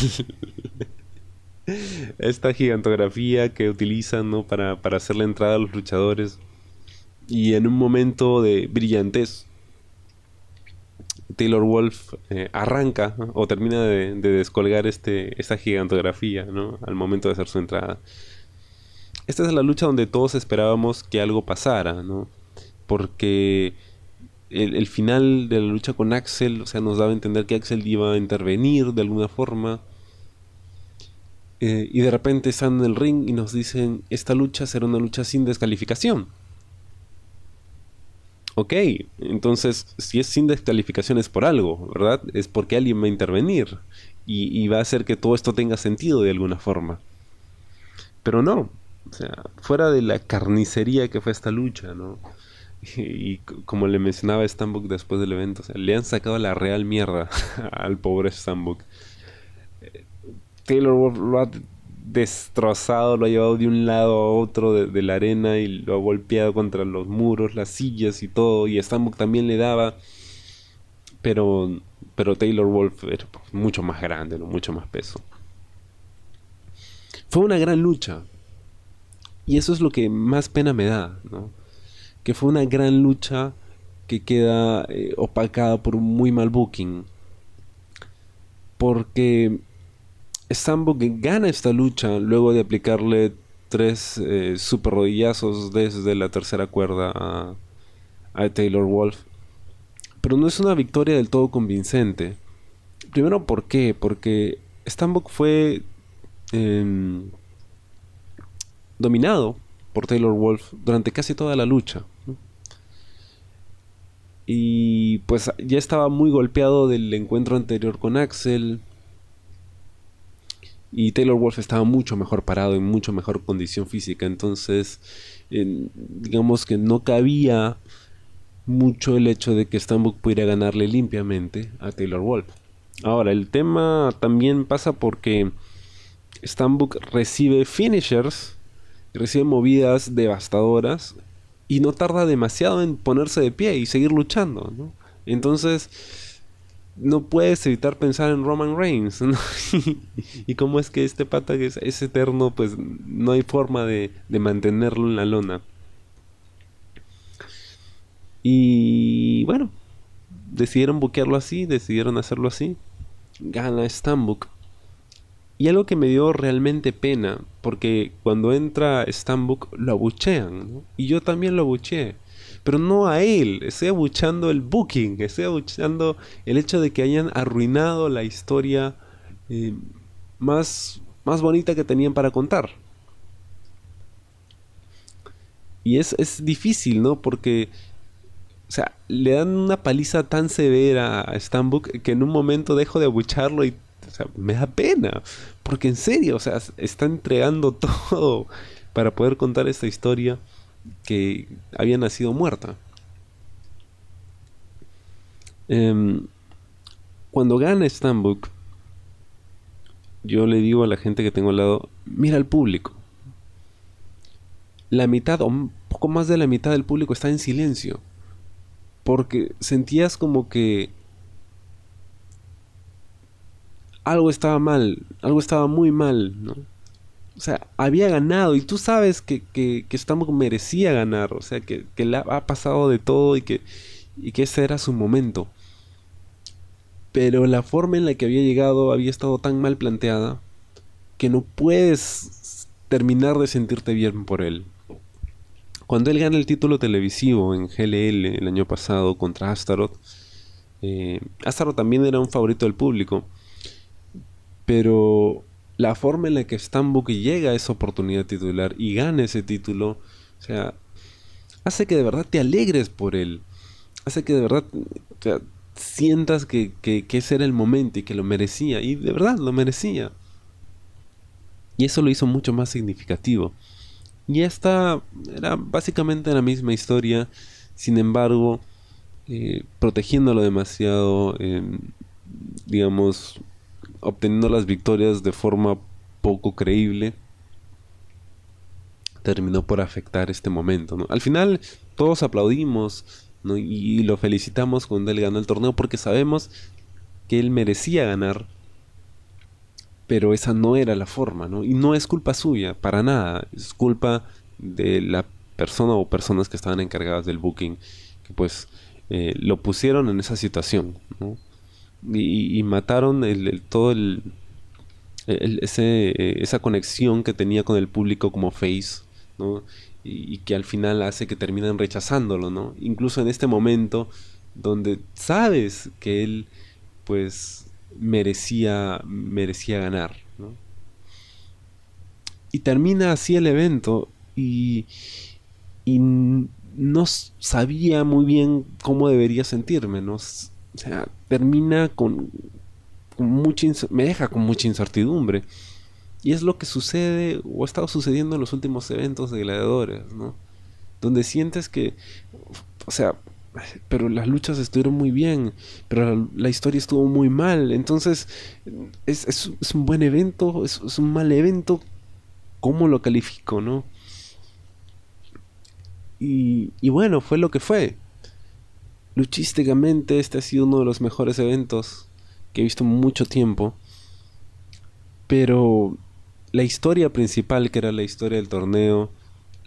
esta gigantografía que utilizan ¿no? para, para hacer la entrada a los luchadores. Y en un momento de brillantez, Taylor Wolf eh, arranca o termina de, descolgar este, esta gigantografía ¿no? al momento de hacer su entrada. Esta es la lucha donde todos esperábamos que algo pasara, ¿no? porque el, final de la lucha con Axel, o sea, nos daba a entender que Axel iba a intervenir de alguna forma. Eh, y de repente están en el ring y nos dicen, esta lucha será una lucha sin descalificación. Ok, entonces si es sin descalificaciones por algo, ¿verdad? Es porque alguien va a intervenir y, va a hacer que todo esto tenga sentido de alguna forma. Pero no, o sea, fuera de la carnicería que fue esta lucha, ¿no? Y, como le mencionaba Stambuk después del evento, o sea, le han sacado la real mierda al pobre Stambuk. Eh, Taylor lo ha destrozado, lo ha llevado de un lado a otro de, la arena y lo ha golpeado contra los muros, las sillas y todo. Y Stambuk también le daba. Pero, pero Taylor Wolf era mucho más grande, mucho más peso. Fue una gran lucha. Y eso es lo que más pena me da, ¿no? Que fue una gran lucha que queda eh, opacada por un muy mal booking. Porque Stambuk gana esta lucha luego de aplicarle tres eh, super rodillazos desde la tercera cuerda a, Taylor Wolf. Pero no es una victoria del todo convincente. Primero, ¿por qué? Porque Stambuk fue em, dominado por Taylor Wolf durante casi toda la lucha. Y pues ya estaba muy golpeado del encuentro anterior con Axel. Y Taylor Wolf estaba mucho mejor parado, en mucho mejor condición física. Entonces, digamos que no cabía mucho el hecho de que Stambuk pudiera ganarle limpiamente a Taylor Wolf. Ahora, el tema también pasa porque Stambuk recibe finishers, recibe movidas devastadoras y no tarda demasiado en ponerse de pie y seguir luchando, Entonces, no puedes evitar pensar en Roman Reigns, y cómo es que este pata que es, eterno, pues no hay forma de, de mantenerlo en la lona. Y bueno, decidieron buquearlo así, decidieron hacerlo así. Gana Stambuk. Y algo que me dio realmente pena, porque cuando entra Stambuk lo abuchean, y yo también lo abucheé. Pero no a él, estoy abuchando el booking, estoy abuchando el hecho de que hayan arruinado la historia eh, más, más bonita que tenían para contar. Y es, es difícil, ¿no? Porque o sea, le dan una paliza tan severa a Stambuk que en un momento dejo de abucharlo y me da pena. Porque en serio, o sea, está entregando todo para poder contar esta historia que había nacido muerta. Em, cuando gana Stambuk, yo le digo a la gente que tengo al lado, mira al público. La mitad o un poco más de la mitad del público está en silencio porque sentías como que algo estaba mal, algo estaba muy mal, ¿no? O sea, había ganado y tú sabes que, que, que merecía ganar, o sea, que, que le ha pasado de todo y que, y que ese era su momento. Pero la forma en la que había llegado había estado tan mal planteada que no puedes terminar de sentirte bien por él. Cuando él gana el título televisivo en GLL el año pasado contra Astaroth, eh, Astaroth también era un favorito del público, pero la forma en la que Stambuk llega a esa oportunidad titular y gana ese título, o sea, hace que de verdad te alegres por él, hace que de verdad sientas que, que ese era el momento y que lo merecía, y de verdad lo merecía. Y eso lo hizo mucho más significativo. Y esta era básicamente la misma historia, sin embargo, eh, protegiéndolo demasiado, digamos, obteniendo las victorias de forma poco creíble, terminó por afectar este momento. Al final todos aplaudimos y lo felicitamos cuando él ganó el torneo porque sabemos que él merecía ganar pero esa no era la forma. Y no es culpa suya, para nada, es culpa de la persona o personas que estaban encargadas del booking, que pues eh, lo pusieron en esa situación. Y, mataron el, todo el, eh, esa conexión que tenía con el público como face, ¿no? Y, que al final hace que terminan rechazándolo, ¿no? Incluso en este momento donde sabes que él, pues, merecía, merecía ganar. Y termina así el evento y, y no sabía muy bien cómo debería sentirme. ¿no? O sea, termina con, mucha me deja con mucha incertidumbre. Y es lo que sucede o ha estado sucediendo en los últimos eventos de gladiadores, ¿no? Donde sientes que, o sea, pero las luchas estuvieron muy bien, pero la, historia estuvo muy mal. Entonces, es, un buen evento, es, un mal evento. ¿Cómo lo califico, no? Y, y bueno, fue lo que fue. Luchísticamente, este ha sido uno de los mejores eventos que he visto mucho tiempo. Pero la historia principal, que era la historia del torneo,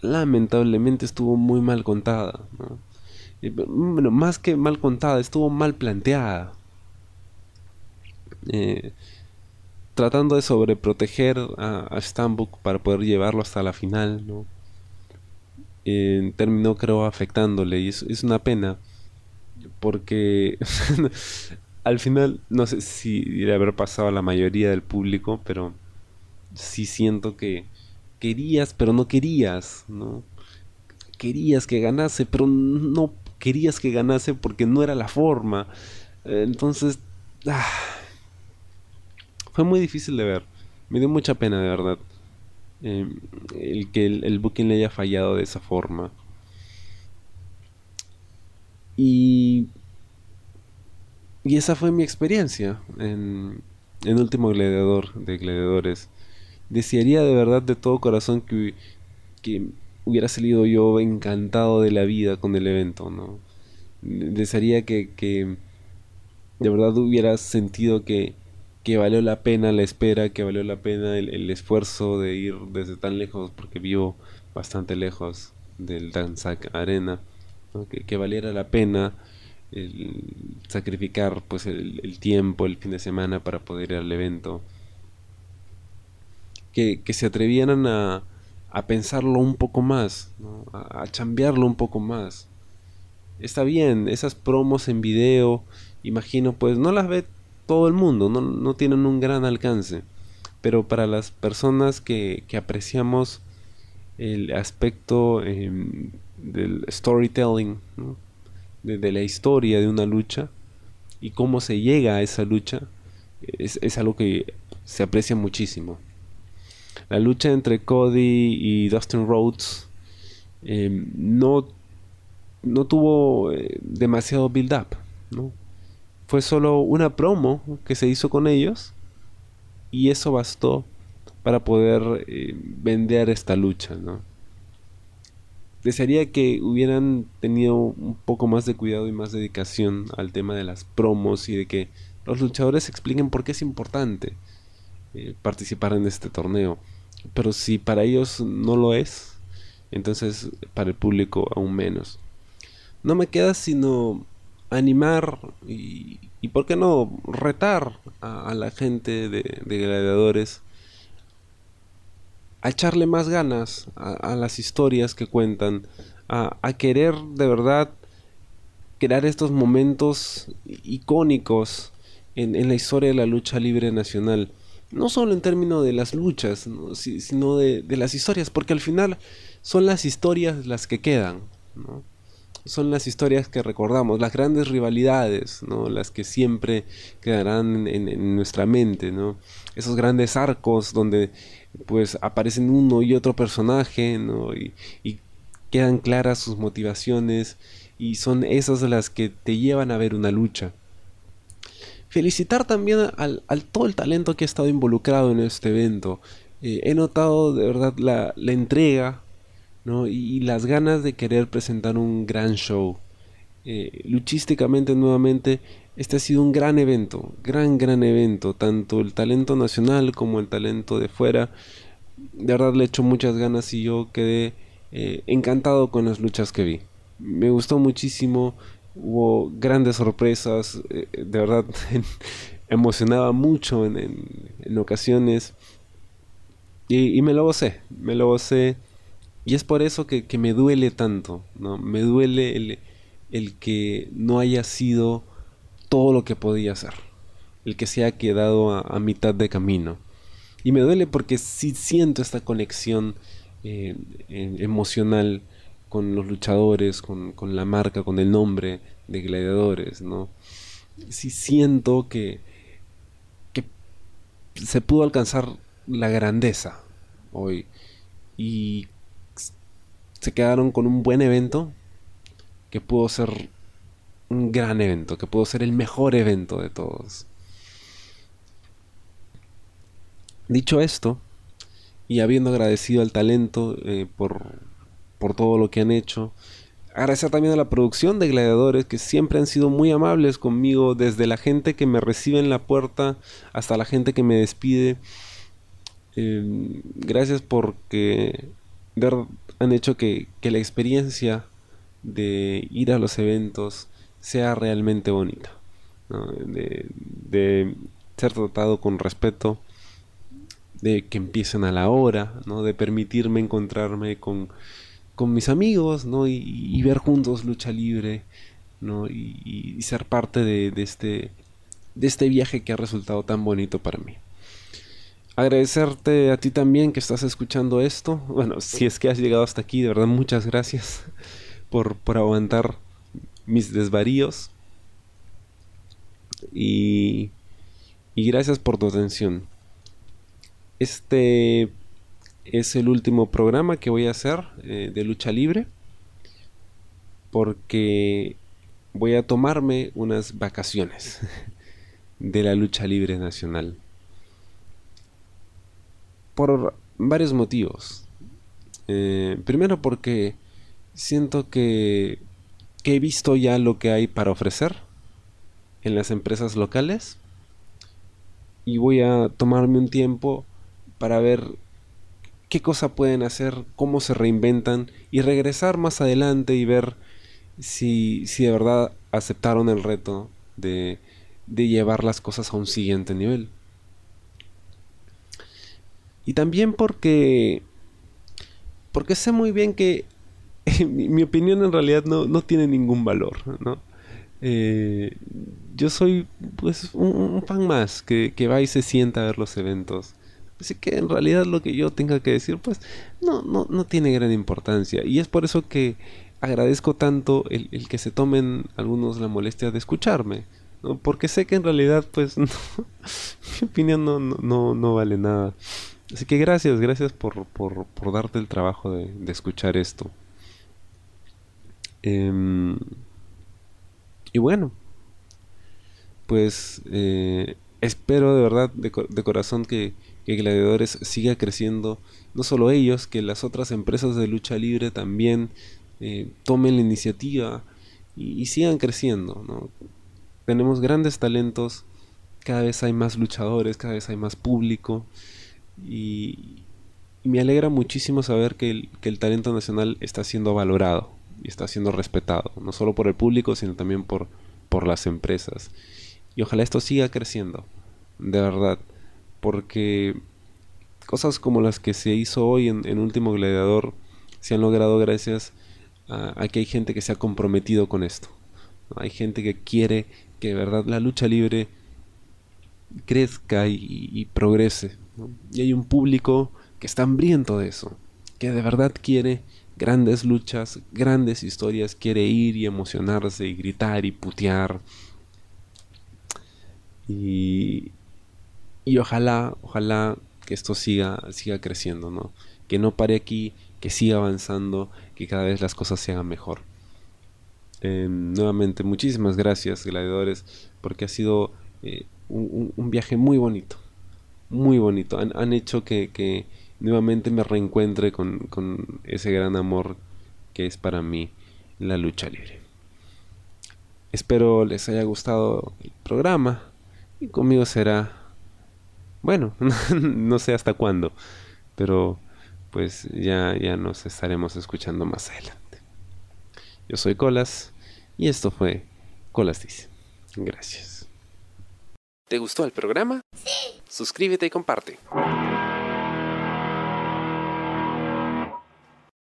lamentablemente estuvo muy mal contada. ¿no? bueno, más que mal contada, estuvo mal planteada. Eh, tratando de sobreproteger a, a Stambuk para poder llevarlo hasta la final, ¿no? terminó creo afectándole y es una pena porque al final no sé si debe haber pasado a la mayoría del público, pero sí siento que querías, pero no querías, ¿no? Querías que ganase, pero no querías que ganase porque no era la forma. Entonces, ah, fue muy difícil de ver. Me dio mucha pena, de verdad. Eh, el que el, el, booking le haya fallado de esa forma. Y, y esa fue mi experiencia en, en Último Gladiador de Gladiadores. Desearía de verdad de todo corazón que, que hubiera salido yo encantado de la vida con el evento, ¿no? Desearía que, que de verdad hubiera sentido que, que valió la pena la espera, que valió la pena el, esfuerzo de ir desde tan lejos, porque vivo bastante lejos del Danzak Arena, que, valiera la pena el sacrificar pues el, tiempo, el fin de semana para poder ir al evento. Que, se atrevieran a, a, pensarlo un poco más, a, a chambearlo un poco más. Está bien, esas promos en video, imagino, pues no las ve todo el mundo, no, tienen un gran alcance. Pero para las personas que, apreciamos el aspecto em, del storytelling, de, la historia de una lucha y cómo se llega a esa lucha, es, algo que se aprecia muchísimo. La lucha entre Cody y Dustin Rhodes em, no, no tuvo eh, demasiado build-up, ¿no? fue solo una promo que se hizo con ellos y eso bastó para poder eh, vender esta lucha, ¿no? Desearía que hubieran tenido un poco más de cuidado y más dedicación al tema de las promos y de que los luchadores expliquen por qué es importante eh, participar en este torneo. Pero si para ellos no lo es, entonces para el público aún menos. No me queda sino animar y, y por qué no retar a, la gente de, gladiadores a echarle más ganas a, las historias que cuentan, a, querer de verdad crear estos momentos icónicos en, la historia de la lucha libre nacional. No solo en términos de las luchas, sino de, de, las historias, porque al final son las historias las que quedan. son las historias que recordamos, las grandes rivalidades, ¿no? las que siempre quedarán en, nuestra mente, ¿no? esos grandes arcos donde pues aparecen uno y otro personaje ¿no? y, quedan claras sus motivaciones y son esas las que te llevan a ver una lucha. Felicitar también al, todo el talento que ha estado involucrado en este evento. Eh, he notado de verdad la, la entrega y, las ganas de querer presentar un gran show. Eh, luchísticamente nuevamente, este ha sido un gran evento, gran, gran evento, tanto el talento nacional como el talento de fuera. De verdad le echo muchas ganas y yo quedé eh, encantado con las luchas que vi. Me gustó muchísimo, hubo grandes sorpresas, eh, de verdad emocionaba mucho en, ocasiones. Y, me lo gocé, me lo gocé y es por eso que, me duele tanto, ¿no? Me duele el, el, que no haya sido todo lo que podía ser. El que se haya quedado a, mitad de camino. Y me duele porque sí siento esta conexión eh, emocional con los luchadores, con, con, la marca, con el nombre de gladiadores, ¿no? Sí siento que, que se pudo alcanzar la grandeza hoy. Y se quedaron con un buen evento que pudo ser un gran evento, que pudo ser el mejor evento de todos. Dicho esto, y habiendo agradecido al talento eh, por, por todo lo que han hecho, agradecer también a la producción de Gladiadores que siempre han sido muy amables conmigo, desde la gente que me recibe en la puerta hasta la gente que me despide. Eh, gracias porque han hecho que, la experiencia de ir a los eventos sea realmente bonita. De, ser tratado con respeto de que empiecen a la hora, ¿no? De permitirme encontrarme con, con mis amigos, ¿no? Y, ver juntos lucha libre, ¿no? Y, ser parte de, de, este, de este viaje que ha resultado tan bonito para mí. Agradecerte a ti también que estás escuchando esto. Bueno, si es que has llegado hasta aquí, de verdad muchas gracias por, por aguantar mis desvaríos. Y, gracias por tu atención. Este es el último programa que voy a hacer eh, de lucha libre. Porque voy a tomarme unas vacaciones de la lucha libre nacional. Por varios motivos. Eh, primero porque siento que, que he visto ya lo que hay para ofrecer en las empresas locales y voy a tomarme un tiempo para ver qué cosa pueden hacer, cómo se reinventan y regresar más adelante y ver si, si de verdad aceptaron el reto de, de llevar las cosas a un siguiente nivel. Y también porque porque sé muy bien que mi, opinión en realidad no, no tiene ningún valor, ¿no? Eh, yo soy pues un, fan más que, que, va y se sienta a ver los eventos. Así que en realidad lo que yo tenga que decir pues no, no, no tiene gran importancia. Y es por eso que agradezco tanto el, el que se tomen algunos la molestia de escucharme. ¿no? Porque sé que en realidad pues mi opinión no, no, no, vale nada. Así que gracias, gracias por, por, por darte el trabajo de, de escuchar esto. Eh, y bueno, pues eh, espero de verdad, de, corazón, que, Gladiadores siga creciendo. No solo ellos, que las otras empresas de lucha libre también eh, tomen la iniciativa y, sigan creciendo. Tenemos grandes talentos, cada vez hay más luchadores, cada vez hay más público. Y, me alegra muchísimo saber que que el talento nacional está siendo valorado y está siendo respetado, no solo por el público, sino también por, por las empresas. Y ojalá esto siga creciendo, de verdad, porque cosas como las que se hizo hoy en, Último Gladiador se han logrado gracias a, que hay gente que se ha comprometido con esto. Hay gente que quiere que de verdad la lucha libre crezca y, progrese. Y hay un público que está hambriento de eso, que de verdad quiere grandes luchas, grandes historias, quiere ir y emocionarse y gritar y putear. Y, y ojalá, ojalá que esto siga, siga creciendo, ¿no? Que no pare aquí, que siga avanzando, que cada vez las cosas se hagan mejor. Em, nuevamente, muchísimas gracias, gladiadores, porque ha sido eh, un, viaje muy bonito, muy bonito. Han, hecho que, que nuevamente me reencuentre con, ese gran amor que es para mí la lucha libre. Espero les haya gustado el programa y conmigo será, bueno, no sé hasta cuándo, pero pues ya, ya nos estaremos escuchando más adelante. Yo soy Colas y esto fue Colas Dice. Gracias. ¿Te gustó el programa? Sí. Suscríbete y comparte.